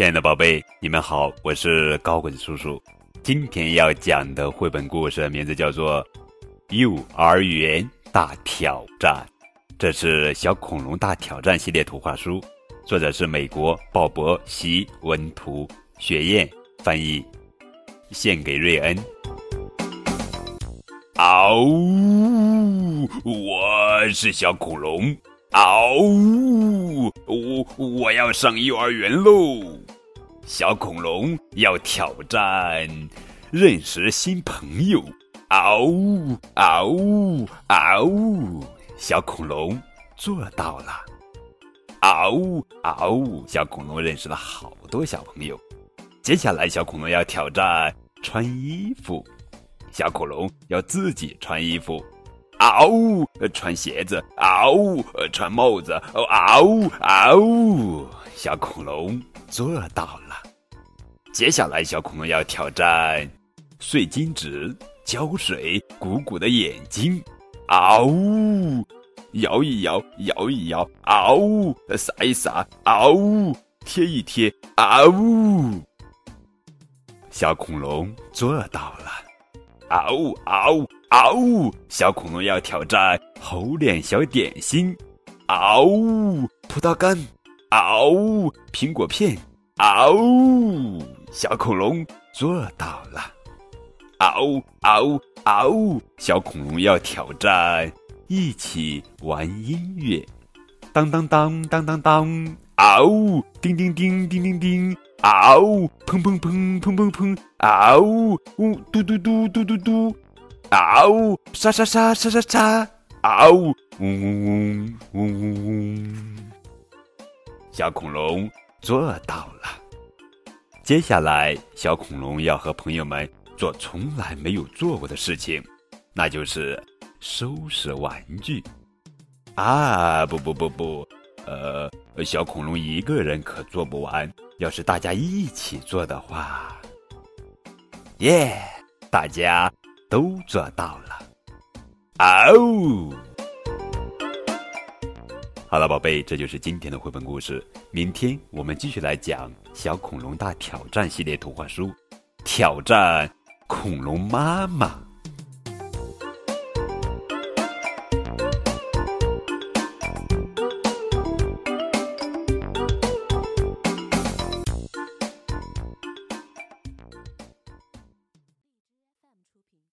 亲爱的宝贝，你们好，我是高滚叔叔。今天要讲的绘本故事名字叫做《幼儿园大挑战》，这是《小恐龙大挑战》系列图画书，作者是美国鲍勃·席文图，雪燕翻译，献给瑞恩。嗷呜！我是小恐龙。嗷呜！我我要上幼儿园喽！小恐龙要挑战认识新朋友。嗷呜！嗷呜！嗷呜！小恐龙做到了。嗷呜！嗷呜！小恐龙认识了好多小朋友。接下来，小恐龙要挑战穿衣服。小恐龙要自己穿衣服。嗷呜！穿鞋子，嗷呜！穿帽子，嗷呜！嗷呜！小恐龙做到了。接下来，小恐龙要挑战碎金纸、胶水、鼓鼓的眼睛，嗷呜！摇一摇，摇一摇，嗷呜！撒一撒，嗷呜！贴一贴，嗷呜！小恐龙做到了。嗷呜！嗷呜！嗷呜！小恐龙要挑战猴脸小点心，嗷呜！葡萄干，嗷呜！苹果片，嗷呜！小恐龙做到了，嗷呜！嗷呜！嗷呜！小恐龙要挑战一起玩音乐，当当当当当当，嗷呜！叮叮叮叮叮叮，嗷呜！砰砰砰砰砰砰，嗷呜！呜嘟嘟嘟嘟嘟嘟。啊呜！沙沙沙沙沙沙！啊呜！嗡嗡嗡嗡嗡嗡！小恐龙做到了。接下来，小恐龙要和朋友们做从来没有做过的事情，那就是收拾玩具。啊，不不不不，呃，小恐龙一个人可做不完，要是大家一起做的话，耶！大家。都做到了，哦！好了，宝贝，这就是今天的绘本故事。明天我们继续来讲《小恐龙大挑战》系列图画书，挑战恐龙妈妈。